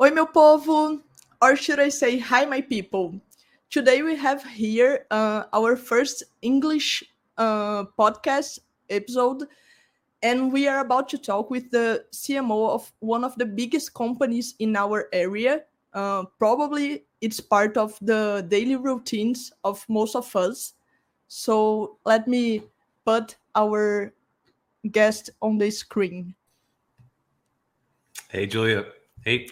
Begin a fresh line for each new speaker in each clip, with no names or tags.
Oi, meu povo, or should I say, hi, my people. Today we have here uh, our first English uh, podcast episode, and we are about to talk with the CMO of one of the biggest companies in our area. Uh, probably it's part of the daily routines of most of us. So let me put our guest on the screen.
Hey, Julia. Hey.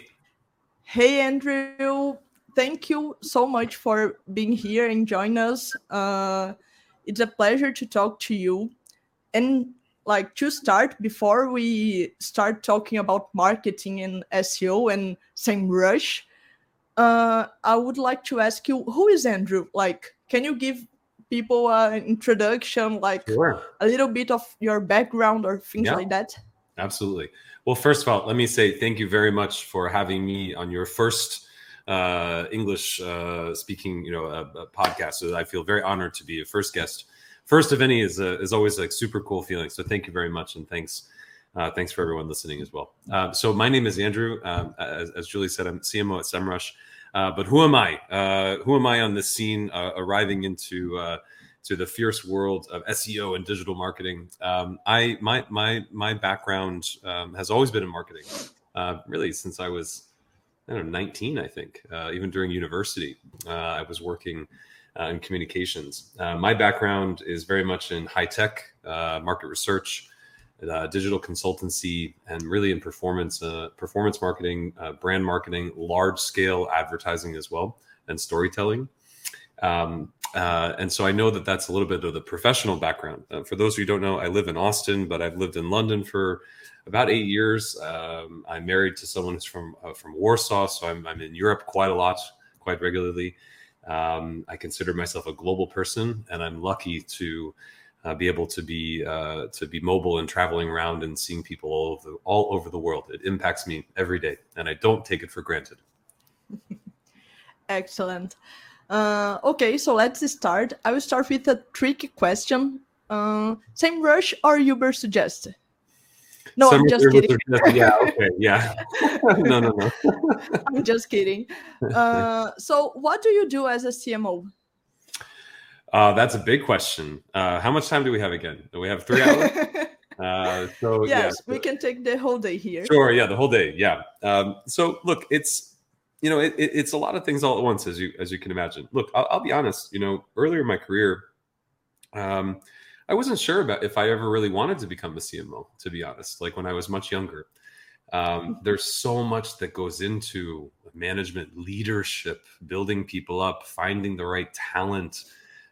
Hey, Andrew. Thank you so much for being here and joining us. Uh, it's a pleasure to talk to you. And like to start, before we start talking about marketing and SEO and SEMrush, uh, I would like to ask you, who is Andrew? Like, can you give people an introduction, like sure. a little bit of your background or things yeah. like that?
Absolutely. Well, first of all, let me say thank you very much for having me on your first uh, English uh, speaking, you know, uh, podcast. So I feel very honored to be a first guest. First of any is uh, is always like super cool feeling. So thank you very much, and thanks. Uh, thanks for everyone listening as well. Uh, so my name is Andrew. Um, as, as, Julie said, I'm CMO at SEMrush. Uh, but who am I? Uh, who am I on this scene, uh, arriving into to the fierce world of SEO and digital marketing. Um, I my my my background um, has always been in marketing, uh, really since I was I don't know 19, I think. Uh, even during university, uh, I was working uh, in communications. Uh, my background is very much in high tech, uh, market research. digital consultancy and really in performance performance marketing brand marketing large scale advertising as well and storytelling um, uh, and so I know that that's a little bit of the professional background. Uh, for those who don't know, I live in Austin, but I've lived in London for about eight years. Um, I'm married to someone who's from uh, from Warsaw, so I'm, I'm, in Europe quite a lot, quite regularly. Um, I consider myself a global person, and I'm lucky to uh, be able to be uh, to be mobile and traveling around and seeing people all over the, all over the world. It impacts me every day, and I don't take it for granted.
Excellent. Uh, okay, so let's start. I will start with a tricky question. Uh, rush or Ubersuggest? No, Some I'm just kidding.
yeah, okay, yeah. no, no, no.
I'm just kidding. Uh, so, what do you do as a CMO?
Uh, that's a big question. Uh, how much time do we have again? Do we have three hours? uh,
so yes, yeah. we can take the whole day here.
Sure. Yeah, the whole day. Yeah. Um, so look, it's you know, it, it, it's a lot of things all at once, as you as you can imagine. Look, I'll, I'll be honest. You know, earlier in my career, um, I wasn't sure about if I ever really wanted to become a CMO. To be honest, like when I was much younger, um, mm-hmm. there's so much that goes into management, leadership, building people up, finding the right talent.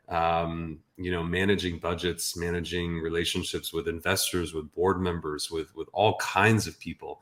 Um, you know, managing budgets, managing relationships with investors, with board members, with with all kinds of people.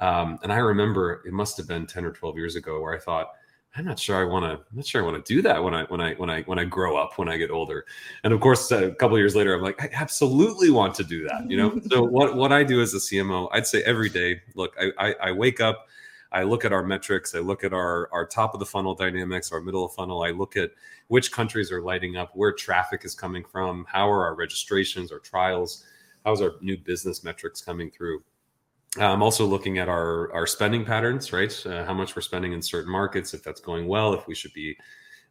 Um, and I remember it must have been 10 or 12 years ago where I thought, I'm not sure I want to. I'm not sure I want to do that when I when I when I when I grow up when I get older. And of course, a couple years later, I'm like, I absolutely want to do that. You know. so what what I do as a CMO, I'd say every day. Look, I, I, I wake up, I look at our metrics, I look at our our top of the funnel dynamics, our middle of funnel. I look at which countries are lighting up, where traffic is coming from, how are our registrations, our trials, how's our new business metrics coming through I'm also looking at our our spending patterns, right? Uh, how much we're spending in certain markets, if that's going well, if we should be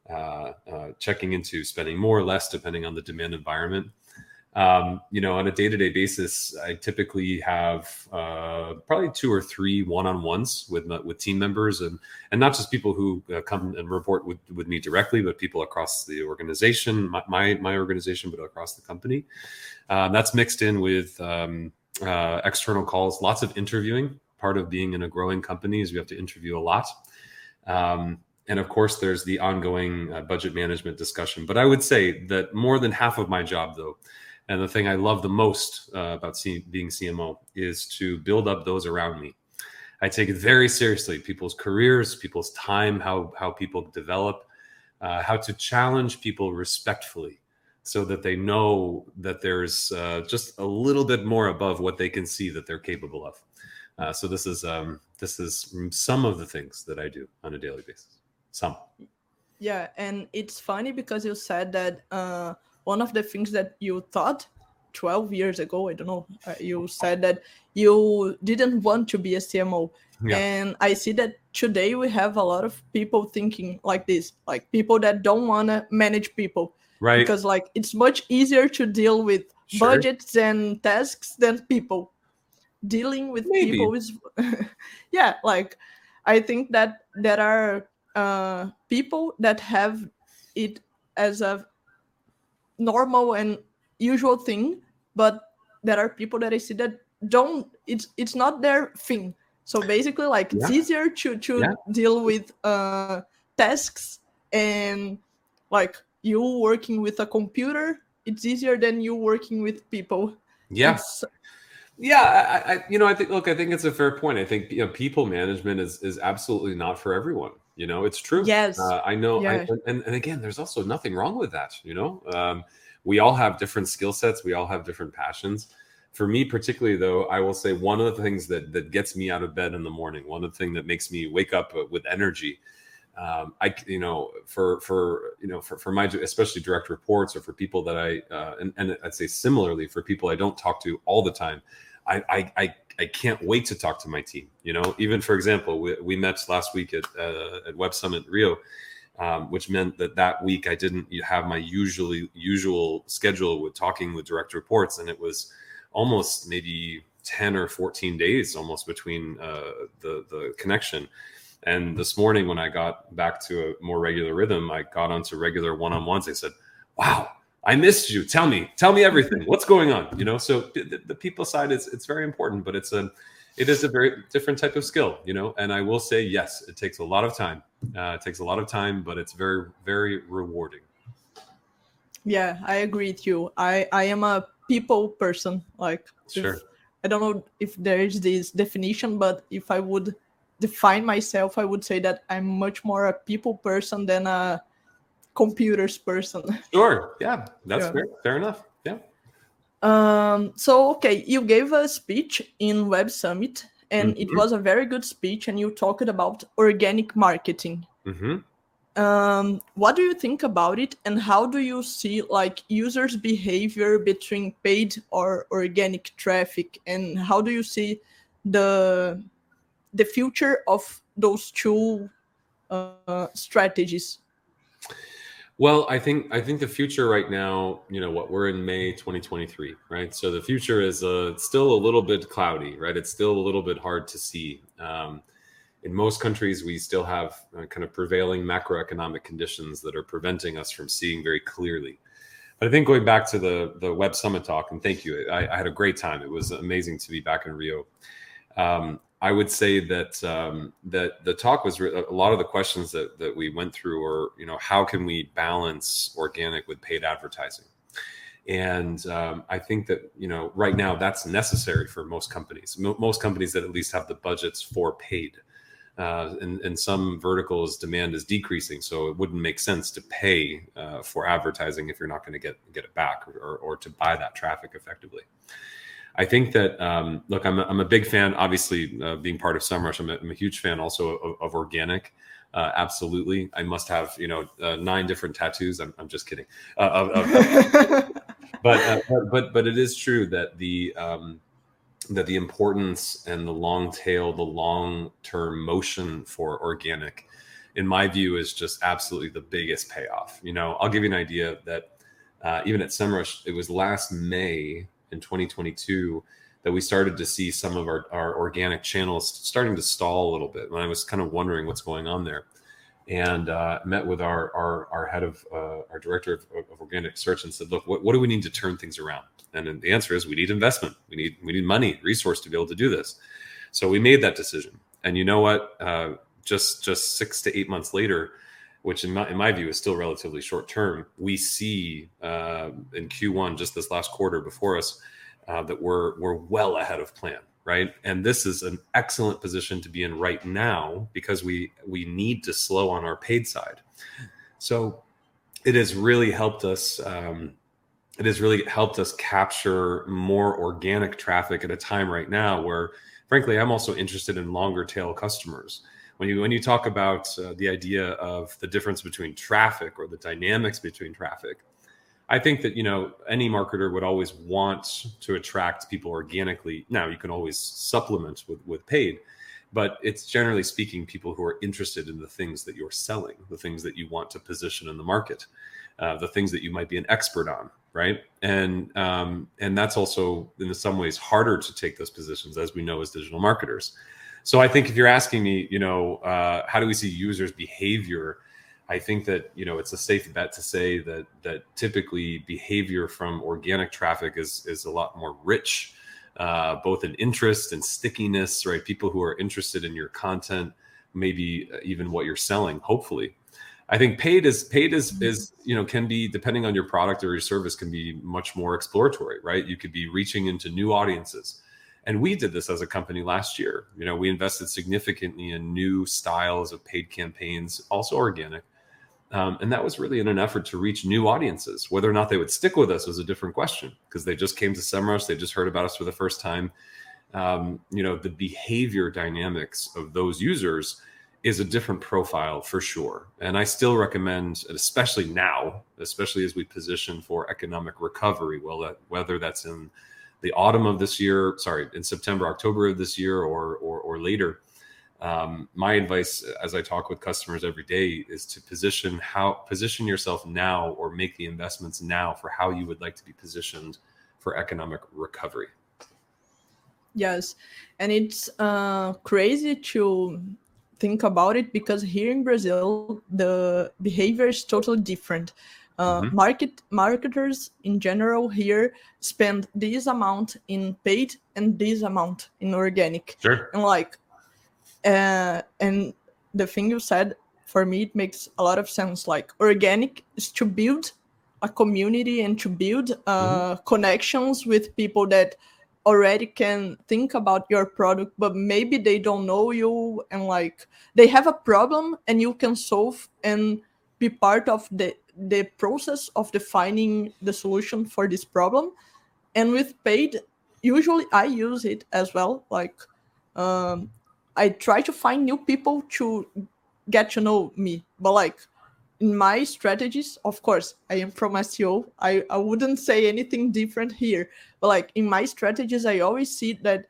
uh, uh, checking into spending more or less depending on the demand environment. Um, you know, on a day to day basis, I typically have uh, probably two or three one on ones with with team members, and and not just people who uh, come and report with, with me directly, but people across the organization, my my, my organization, but across the company. Um, that's mixed in with um, uh, external calls, lots of interviewing. Part of being in a growing company is you have to interview a lot. Um, and of course, there's the ongoing uh, budget management discussion. But I would say that more than half of my job, though, and the thing I love the most uh, about C- being CMO is to build up those around me. I take it very seriously people's careers, people's time, how, how people develop, uh, how to challenge people respectfully so that they know that there's uh, just a little bit more above what they can see that they're capable of. Uh, so this is um, this is some of the things that I do on a daily basis. Some.
Yeah, and it's funny because you said that uh, one of the things that you thought 12 years ago i don't know uh, you said that you didn't want to be a cmo yeah. and i see that today we have a lot of people thinking like this like people that don't want to manage people
right
because like it's much easier to deal with sure. budgets and tasks than people dealing with Maybe. people is yeah like i think that there are uh, people that have it as a normal and usual thing but there are people that i see that don't it's it's not their thing so basically like yeah. it's easier to to yeah. deal with uh tasks and like you working with a computer it's easier than you working with people.
Yeah. Yeah I, I, you know i think look i think it's a fair point. I think you know people management is is absolutely not for everyone you know it's true.
Yes.
Uh, i know yeah. I, and, and again there's also nothing wrong with that you know? Um, we all have different skill sets we all have different passions. For me particularly though i will say one of the things that that gets me out of bed in the morning one of the things that makes me wake up uh, with energy um, I, you know, for for you know, for, for my especially direct reports or for people that I uh, and, and I'd say similarly for people I don't talk to all the time, I I, I I can't wait to talk to my team. You know, even for example, we, we met last week at uh, at Web Summit Rio, um, which meant that that week I didn't have my usually usual schedule with talking with direct reports, and it was almost maybe ten or fourteen days almost between uh, the the connection. And this morning, when I got back to a more regular rhythm, I got onto regular one on ones. I said, "Wow, I missed you. Tell me, tell me everything. What's going on? You know, so the, the people side is it's very important, but it's a it is a very different type of skill, you know. And I will say, yes, it takes a lot of time. Uh, it takes a lot of time, but it's very very rewarding.
Yeah, I agree with you. I I am a people person. Like,
sure.
If, I don't know if there is this definition, but if I would define myself, I would say that I'm much more a people person than a computers person.
Sure. Yeah, that's yeah. fair. Fair enough. Yeah.
Um, so okay, you gave a speech in Web Summit, and mm-hmm. it was a very good speech, and you talked about organic marketing.
Mm-hmm.
Um, what do you think about it, and how do you see like users' behavior between paid or organic traffic, and how do you see the the future of those two uh, strategies?
Well, I think I think the future right now, you know, what we're in May 2023, right? So the future is uh, still a little bit cloudy, right? It's still a little bit hard to see. Um, in most countries, we still have uh, kind of prevailing macroeconomic conditions that are preventing us from seeing very clearly. But I think going back to the the Web Summit talk, and thank you, I, I had a great time. It was amazing to be back in Rio. Um, I would say that um, that the talk was re- a lot of the questions that that we went through were you know how can we balance organic with paid advertising, and um, I think that you know right now that's necessary for most companies. most companies that at least have the budgets for paid. Uh, in, in some verticals, demand is decreasing, so it wouldn't make sense to pay uh, for advertising if you're not going to get get it back or, or to buy that traffic effectively. I think that um, look, I'm a, I'm a big fan. Obviously, uh, being part of SEMrush, I'm a, I'm a huge fan also of, of organic. Uh, absolutely, I must have you know uh, nine different tattoos. I'm, I'm just kidding. Uh, of, of, but, uh, but but but it is true that the um, that the importance and the long tail, the long term motion for organic, in my view, is just absolutely the biggest payoff. You know, I'll give you an idea that uh, even at SEMrush, it was last May in 2022 that we started to see some of our, our organic channels starting to stall a little bit. And I was kind of wondering what's going on there. And uh, met with our our, our head of uh, our director of, of, organic search and said, "Look, what, what do we need to turn things around?" And the answer is, we need investment. We need we need money, resource to be able to do this. So we made that decision. And you know what? Uh, just just six to eight months later, which in my in my view is still relatively short term, we see uh, in Q1 just this last quarter before us uh, that we're we're well ahead of plan, right? And this is an excellent position to be in right now because we we need to slow on our paid side. So it has really helped us. Um, it has really helped us capture more organic traffic at a time right now where, frankly, I'm also interested in longer tail customers when you when you talk about uh, the idea of the difference between traffic or the dynamics between traffic I think that you know any marketer would always want to attract people organically. Now you can always supplement with with paid, but it's generally speaking people who are interested in the things that you're selling, the things that you want to position in the market, uh, the things that you might be an expert on, right? And um, and that's also in some ways harder to take those positions, as we know as digital marketers. So I think if you're asking me, you know, uh, how do we see users' behavior? I think that you know it's a safe bet to say that that typically behavior from organic traffic is is a lot more rich, uh, both in interest and stickiness. Right, people who are interested in your content, maybe even what you're selling. Hopefully, I think paid is paid is mm-hmm. is you know can be depending on your product or your service can be much more exploratory. Right, you could be reaching into new audiences. And we did this as a company last year. You know, we invested significantly in new styles of paid campaigns, also organic, um, and that was really in an effort to reach new audiences. Whether or not they would stick with us was a different question because they just came to SEMrush, they just heard about us for the first time. Um, you know, the behavior dynamics of those users is a different profile for sure. And I still recommend, especially now, especially as we position for economic recovery, well, that, whether that's in the autumn of this year, sorry, in September, October of this year, or or, or later um, my advice as i talk with customers every day is to position how position yourself now or make the investments now for how you would like to be positioned for economic recovery
yes and it's uh, crazy to think about it because here in brazil the behavior is totally different uh, mm-hmm. market marketers in general here spend this amount in paid and this amount in organic
sure.
and like uh, and the thing you said for me it makes a lot of sense like organic is to build a community and to build uh, mm-hmm. connections with people that already can think about your product but maybe they don't know you and like they have a problem and you can solve and be part of the the process of defining the solution for this problem and with paid usually i use it as well like um, I try to find new people to get to know me. But like in my strategies, of course, I am from SEO. I, I wouldn't say anything different here. But like in my strategies, I always see that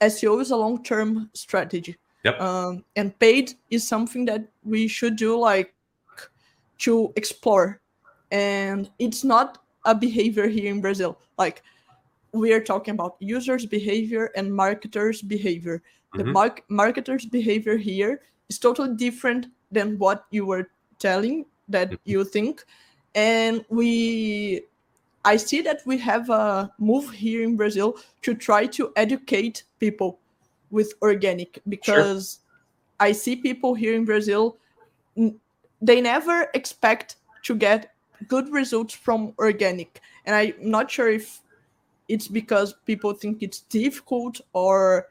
SEO is a long term strategy.
Yep.
Um, and paid is something that we should do like to explore. And it's not a behavior here in Brazil. Like we are talking about users' behavior and marketers' behavior the mm-hmm. mark- marketer's behavior here is totally different than what you were telling that mm-hmm. you think and we i see that we have a move here in brazil to try to educate people with organic because sure. i see people here in brazil they never expect to get good results from organic and i'm not sure if it's because people think it's difficult or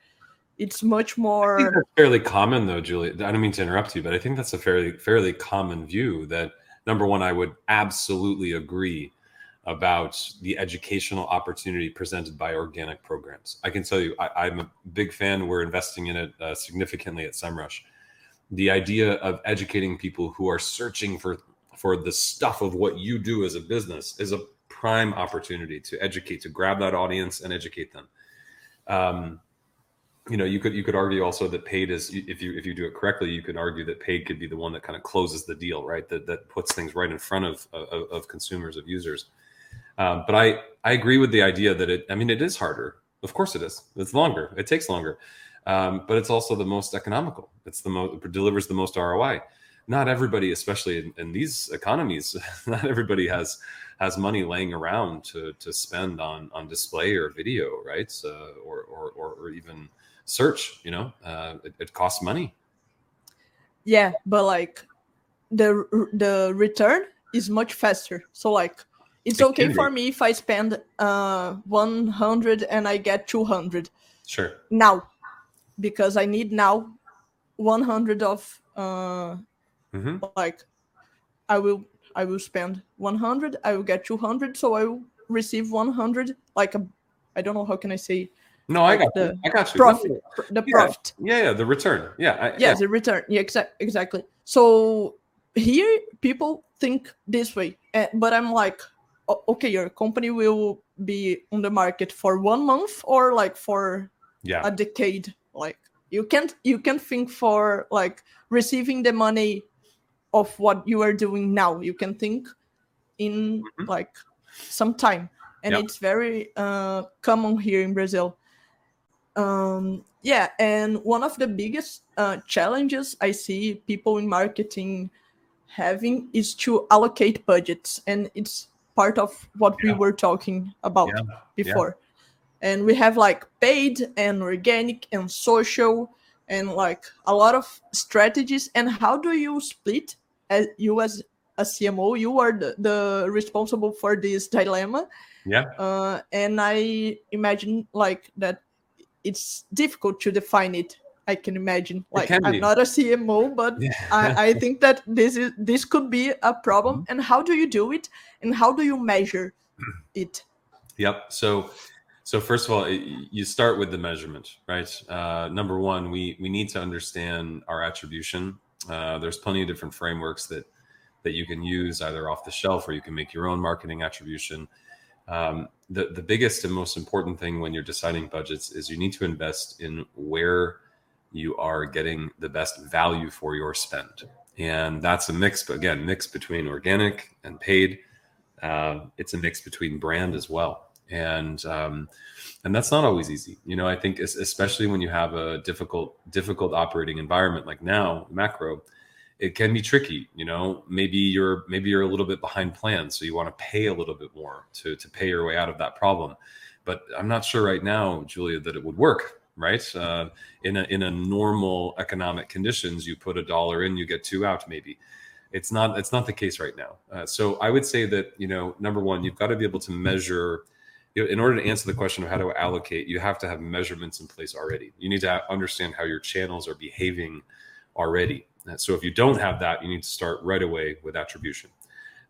it's much more
fairly common though julie i don't mean to interrupt you but i think that's a fairly fairly common view that number one i would absolutely agree about the educational opportunity presented by organic programs. I can tell you I, am a big fan. We're investing in it uh, significantly at semrush. The idea of educating people who are searching for for the stuff of what you do as a business is a prime opportunity to educate to grab that audience and educate them. Um, you know you could you could argue also that paid is if you if you do it correctly you could argue that paid could be the one that kind of closes the deal right? That that puts things right in front of of, of consumers of users. Um, but i i agree with the idea that it i mean it is harder. Of course it is. It's longer. It takes longer. Um, but it's also the most economical. It's the most it delivers the most roi not everybody especially in, in these economies not everybody has has money laying around to to spend on on display or video right? Uh, or, or or even search you know uh, it, it costs money.
Yeah but like the the return is much faster. So like it's it okay for me if i spend uh 100 and i get 200
sure.
Now because i need now 100 of uh mm-hmm. like i will i will spend 100 i will get 200 so i will receive 100 like a i don't know how can i say
no, I got the you. I got you.
Profit, the
yeah.
profit.
Yeah, yeah, the return. Yeah, I,
yes, yeah. the return. Yeah, exa- exactly. So here, people think this way, uh, but I'm like, okay your company will be on the market for one month or like for
yeah
a decade like you can't you can't think for like receiving the money of what you are doing now you can think in
Mhm.
like some time and
Yep.
it's very uh, common here in brazil um, yeah and one of the biggest uh, challenges i see people in marketing having is to allocate budgets and it's part of what we were talking about
Yeah.
before. And we have like paid and organic and social and like a lot of strategies. And how do you split as you as a cmo you are the, the responsible for this dilemma?
Yeah.
Uh, and i imagine like that it's difficult to define it i can imagine like
can
i'm not a cmo but
yeah
I, I think that this is this could be a problem
Mm-hmm.
and how do you do it and how do you measure it
Yep. So, so first of all, y- you start with the measurement, right? Uh, number one, we we need to understand our attribution. Uh, there's plenty of different frameworks that that you can use either off the shelf or you can make your own marketing attribution. Um, the the biggest and most important thing when you're deciding budgets is you need to invest in where you are getting the best value for your spend, and that's a mix. But again, mix between organic and paid. Uh, it's a mix between brand as well. And um, and that's not always easy. You know i think especially when you have a difficult difficult operating environment like now macro it can be tricky you know? Maybe you're maybe you're a little bit behind plan so you want to pay a little bit more to to pay your way out of that problem. But i'm not sure right now julia that it would work right? Uh, in a in a normal economic conditions you put a dollar in you get two out maybe. It's not it's not the case right now. Uh, so i would say that you know number one you've got to be able to measure you know, in order to answer the question of how to allocate you have to have measurements in place already. You need to understand how your channels are behaving already. Uh, so if you don't have that you need to start right away with attribution.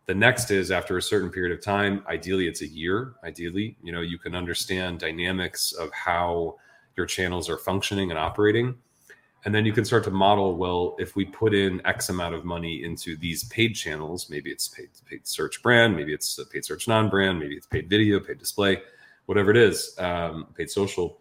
The next is after a certain period of time ideally it's a year ideally you know you can understand dynamics of how your channels are functioning and operating. And then you can start to model well if we put in x amount of money into these paid channels maybe it's paid paid search brand maybe it's paid search non-brand maybe it's paid video paid display whatever it is um, paid social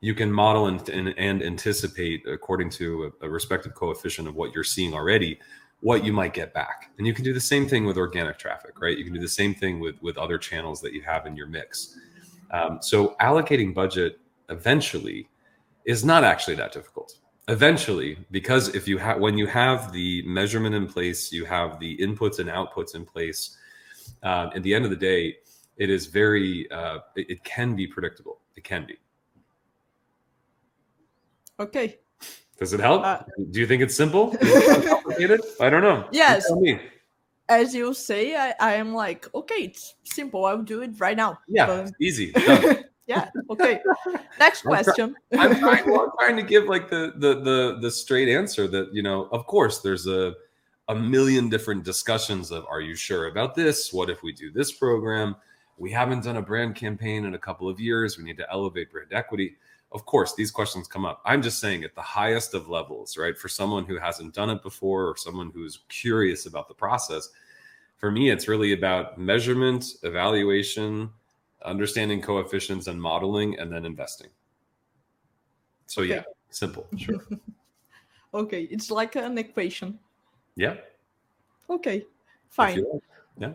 you can model and, and, and anticipate according to a, a respective coefficient of what you're seeing already what you might get back. And you can do the same thing with organic traffic right? You can do the same thing with with other channels that you have in your mix. Um, so allocating budget eventually is not actually that difficult. Eventually because if you have when you have the measurement in place you have the inputs and outputs in place uh, at the end of the day it is very uh, it, it can be predictable. It can be
okay
does it help
Uh,
do you think it's simple complicated i don't know You
Yes.
tell me.
as you say I, I am like okay it's simple i'll do it right now
yeah
But-
easy
yeah okay next
I'm try-
question
I'm trying, well, I'm trying to give like the, the the the straight answer that you know. Of course, there's a a million different discussions of Are you sure about this? What if we do this program? We haven't done a brand campaign in a couple of years. We need to elevate brand equity. Of course, these questions come up. I'm just saying at the highest of levels, right? For someone who hasn't done it before or someone who's curious about the process, for me, it's really about measurement, evaluation, understanding coefficients and modeling, and then investing. So yeah,
Okay.
simple. Sure.
okay it's like an equation
Yeah.
okay fine.
Yeah.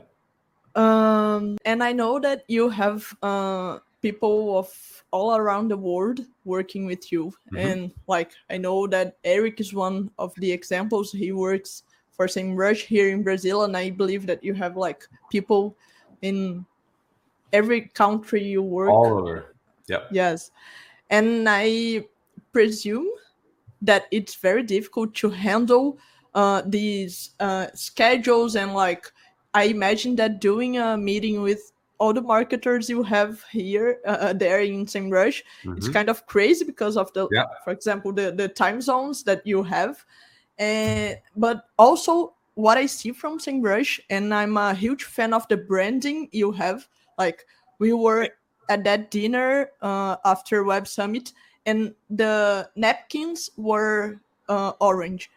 um and i know that you have uh people of all around the world working with you
Mhm.
and like i know that eric is one of the examples he works for SEMrush here in brazil and i believe that you have like people in every country you work
All over. Yep.
Yes. And I presume that it's very difficult to handle uh, these uh, schedules and like I imagine that doing a meeting with all the marketers you have here uh, there in SEMrush it's
Mhm.
kind of crazy because of the
Yeah.
for example the, the time zones that you have and but also what i see from SEMrush and i'm a huge fan of the branding you have like we were at that dinner uh, after web summit and the napkins were uh, orange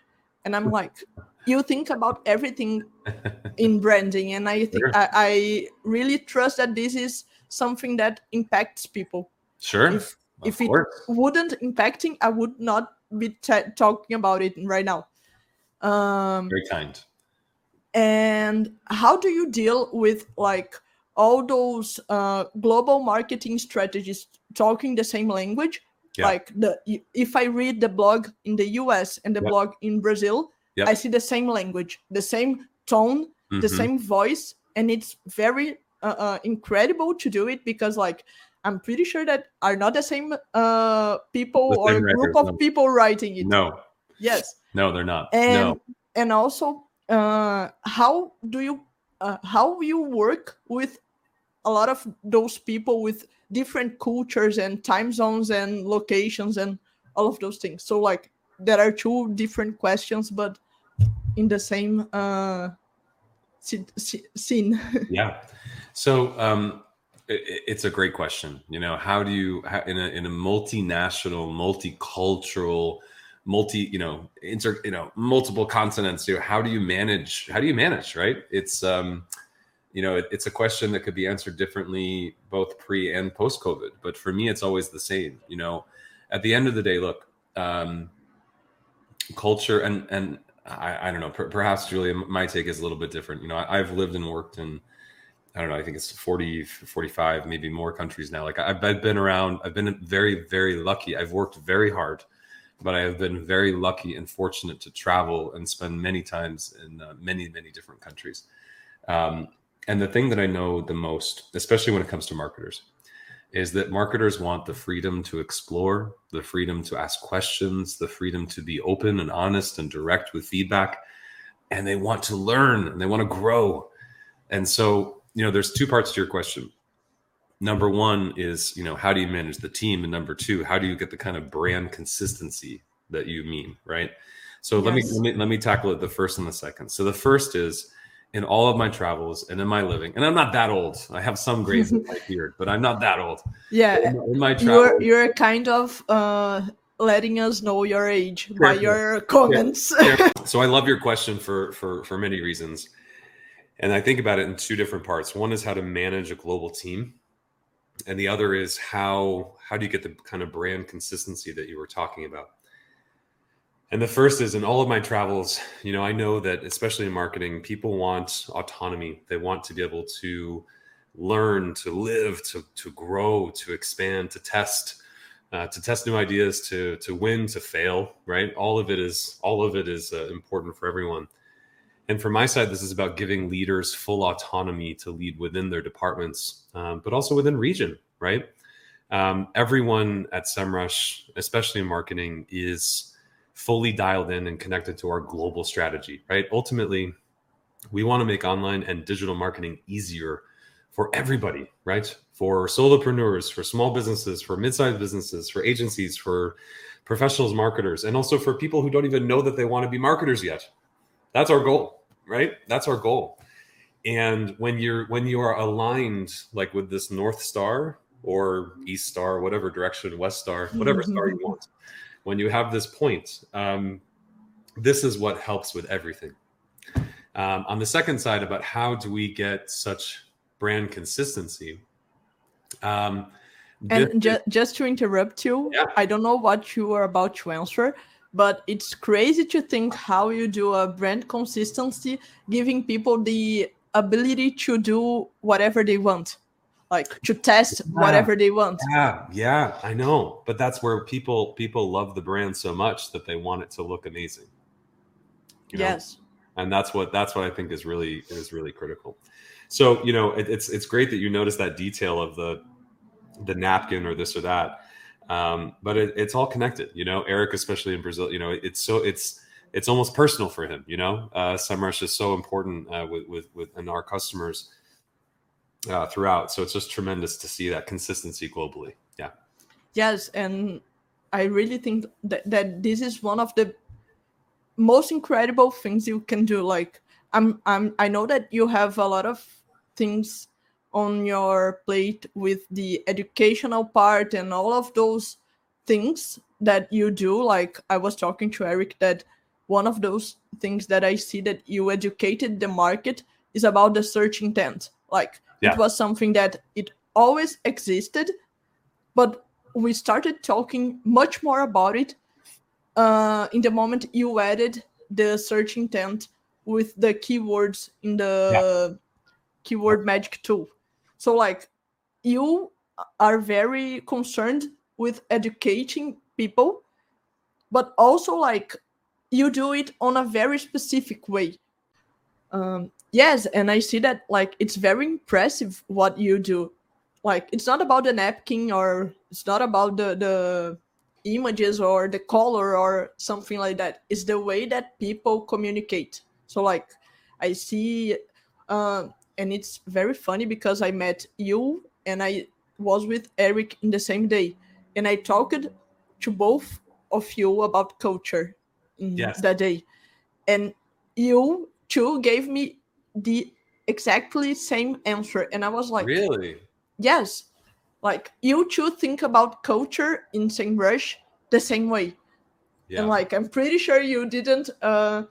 and i'm like you think about everything in branding and i think
Sure.
I, I really trust that this is something that impacts people
Sure.
if if it wouldn't impacting i would not be ta talking about it right now um
Very kind.
and how do you deal with like all those uh, global marketing strategies talking the same language
Yeah.
like the if i read the blog in the us and the
Yep.
blog in brazil
Yep.
i see the same language the same tone the
Mhm.
same voice and it's very uh, uh, incredible to do it because like i'm pretty sure that are not the same uh, people
The
or
same
group of
no.
people writing it
No,
yes
no, they're not.
and
no.
and also uh, how do you uh, how you work with a lot of those people with different cultures and time zones and locations and all of those things so like there are two different questions but in the same uh sce- sce- scene
yeah. So um i- i- it's a great question. You know how do you how, in a in a multinational multicultural multi you know inter you know multiple continents you know, how do you manage how do you manage right? It's um you know it, it's a question that could be answered differently both pre and post covid but for me it's always the same you know? At the end of the day look um culture and and I, I don't know. Per, perhaps Julia, my take is a little bit different. You know, I, I've lived and worked in, I don't know. I think it's 40, 45, maybe more countries now. Like I've, I've been around. I've been very, very lucky. I've worked very hard, but I have been very lucky and fortunate to travel and spend many times in uh, many, many different countries. Um, and the thing that I know the most, especially when it comes to marketers, is that marketers want the freedom to explore, the freedom to ask questions, the freedom to be open and honest and direct with feedback. And they want to learn and they want to grow. And so, you know, there's two parts to your question. Number one is, you know, how do you manage the team? And number two, how do you get the kind of brand consistency that you mean, right? So let me let me let me tackle it the first and the second. So the first is in all of my travels and in my living, and I'm not that old. I have some grays in my beard, but I'm not that old.
yeah
In, in my
you're
travels,
you're kind of uh letting us know your age by your comments
so I love your question for for for many reasons, and I think about it in two different parts. One is how to manage a global team, and the other is how how do you get the kind of brand consistency that you were talking about. And the first is in all of my travels, you know, I know that especially in marketing, people want autonomy. They want to be able to learn, to live, to to grow, to expand, to test, uh, to test new ideas, to to win, to fail. Right? All of it is all of it is uh, important for everyone. And from my side, this is about giving leaders full autonomy to lead within their departments, um, but also within region. Right? Um, everyone at SEMrush, especially in marketing, is fully dialed in and connected to our global strategy, right? Ultimately, we want to make online and digital marketing easier for everybody, right? For solopreneurs, for small businesses, for mid-sized businesses, for agencies, for professionals, marketers, and also for people who don't even know that they want to be marketers yet. That's our goal, right? That's our goal. And when you're when you are aligned like with this north star or east star, whatever direction, west star, whatever star you mm-hmm. want, when you have this point, um, this is what helps with everything. Um, on the second side, about how do we get such brand consistency? Um,
And
this-
ju- just to interrupt you,
Yeah.
I don't know what you are about to answer, but it's crazy to think how you do a brand consistency, giving people the ability to do whatever they want, like to test whatever they want.
yeah, yeah, I know, but that's where people people love the brand so much that they want it to look amazing. you know?
Yes.
and that's what that's what I think is really is really critical. So you know, it, it's it's great that you notice that detail of the the napkin or this or that, um, but it, it's all connected. You know, Eric, especially in Brazil, you know, it's so it's it's almost personal for him. You know, uh, SEMrush is so important uh, with with with and our customers uh, throughout. So it's just tremendous to see that consistency globally. Yeah.
Yes, and I really think that, that this is one of the most incredible things you can do. Like I'm I'm I know that you have a lot of things on your plate with the educational part and all of those things that you do. Like I was talking to Eric that one of those things that I see that you educated the market is about the search intent. Like
Yeah.
it was something that it always existed, but we started talking much more about it uh, in the moment you added the search intent with the keywords in the keyword magic tool. So like you are very concerned with educating people, but also like you do it on a very specific way. Um, yes, and I see that like it's very impressive what you do. Like it's not about the napkin or it's not about the the images or the color or something like that. It's the way that people communicate. So like I see um and it's very funny because I met you and I was with Eric in the same day and I talked to both of you about culture in
Yes.
that day and you two gave me the exactly same answer and I was like
really?
yes like you two think about culture in SEMrush the same way
Yeah.
and like i'm pretty sure you didn't uh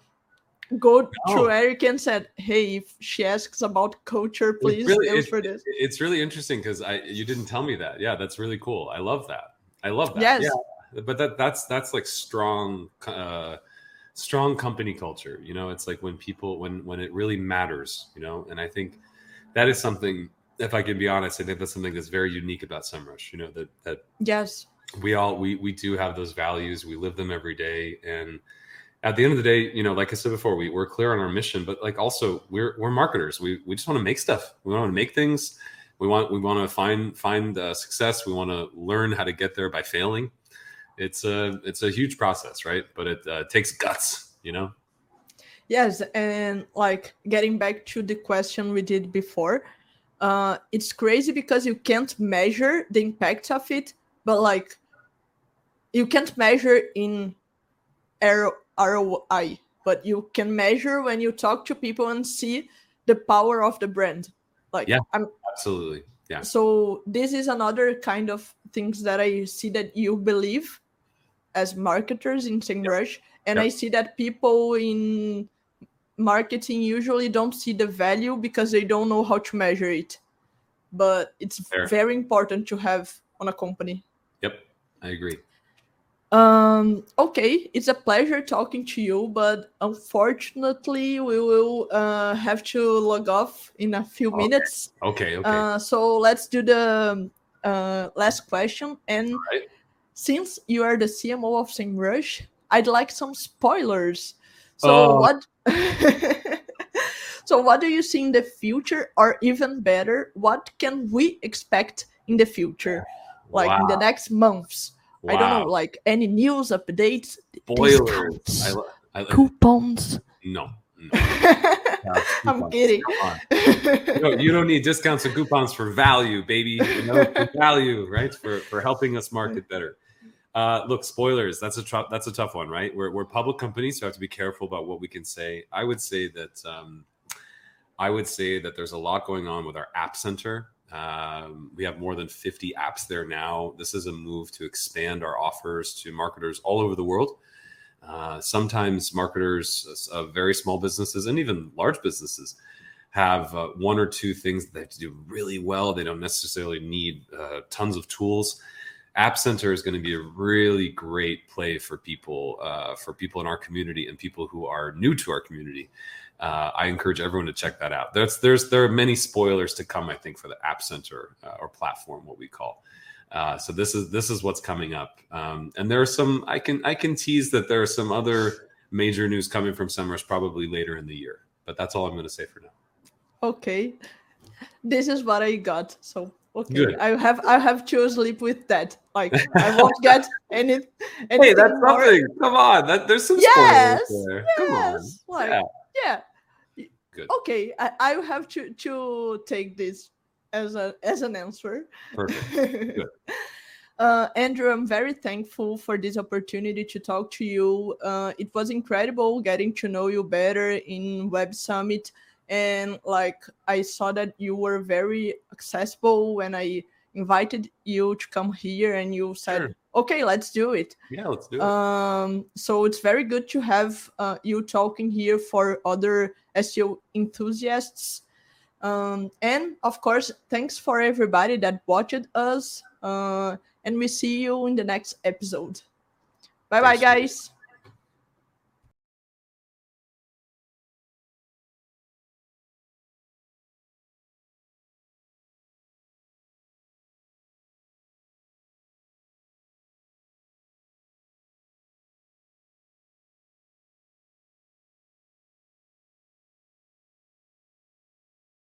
go
No.
through eric and said hey if she asks about culture
It's
please
really- it-
answer this
it's really interesting because I you didn't tell me that. Yeah, that's really cool. I love that. I love that.
yes
Yeah. But that that's that's like strong uh strong company culture. You know, it's like when people when when it really matters, you know, and I think that is something if I can be honest, I think that's something that's very unique about SEMrush, you know, that that
yes.
we all we we do have those values we live them every day and at the end of the day you know like i said before we, we're clear on our mission but like also we're we're marketers. We we just want to make stuff. We want to make things. We want we want to find find uh, success. We want to learn how to get there by failing it's a it's a huge process right? But it uh, takes guts you know?
Yes and like getting back to the question we did before uh it's crazy because you can't measure the impact of it but like you can't measure in roi but you can measure when you talk to people and see the power of the brand. Like
Yeah.
i'm
absolutely. Yeah.
So this is another kind of things that i see that you believe as marketers in SEMrush, and
Yep.
i see that people in marketing usually don't see the value because they don't know how to measure it but it's
Fair.
very important to have on a company
yep i agree
um okay it's a pleasure talking to you but unfortunately we will uh, have to log off in a few
Okay.
minutes
okay okay
uh, so let's do the uh, last question. And
Right.
Since you are the CMO of SEMrush, I'd like some spoilers. So
Oh.
what? so what do you see in the future, or even better, what can we expect in the future, like in the next months? I don't know, like any news updates,
spoilers
discounts,
I, I,
coupons.
no, no.
I'm kidding.
No, you don't need discounts and coupons for value, baby. You know, for value, right? For for helping us market better. Uh, look, spoilers. That's a tr- that's a tough one, right? We're we're public companies, so I have to be careful about what we can say. I would say that um, I would say that there's a lot going on with our app center. Um, we have more than 50 apps there now. This is a move to expand our offers to marketers all over the world. Uh, sometimes marketers of very small businesses and even large businesses have uh, one or two things that they have to do really well. They don't necessarily need uh, tons of tools. App Center is going to be a really great play for people, uh, for people in our community and people who are new to our community. Uh, I encourage everyone to check that out. There's, there's, there are many spoilers to come, I think, for the App Center uh, or platform, what we call. Uh, so this is this is what's coming up, um, and there are some. I can I can tease that there are some other major news coming from SEMrush probably later in the year. But that's all I'm going to say for now.
okay this is what i got so okay
Good.
i have i have to sleep with that like i won't get any
Hey, that's
more.
something. Come on, that there's some
Yes,
there. Come on.
yes like
Yeah.
yeah,
Good.
okay I, I have to to take this as a as an answer
Perfect.
Uh, Andrew, I'm very thankful for this opportunity to talk to you. Uh, it was incredible getting to know you better in Web Summit. And like, I saw that you were very accessible when I invited you to come here, and you said,
Sure.
okay, let's do it.
Yeah, let's do it.
Um, so it's very good to have uh, you talking here for other SEO enthusiasts. Um, and of course, thanks for everybody that watched us. Uh, and we see you in the next episode. Bye bye, guys.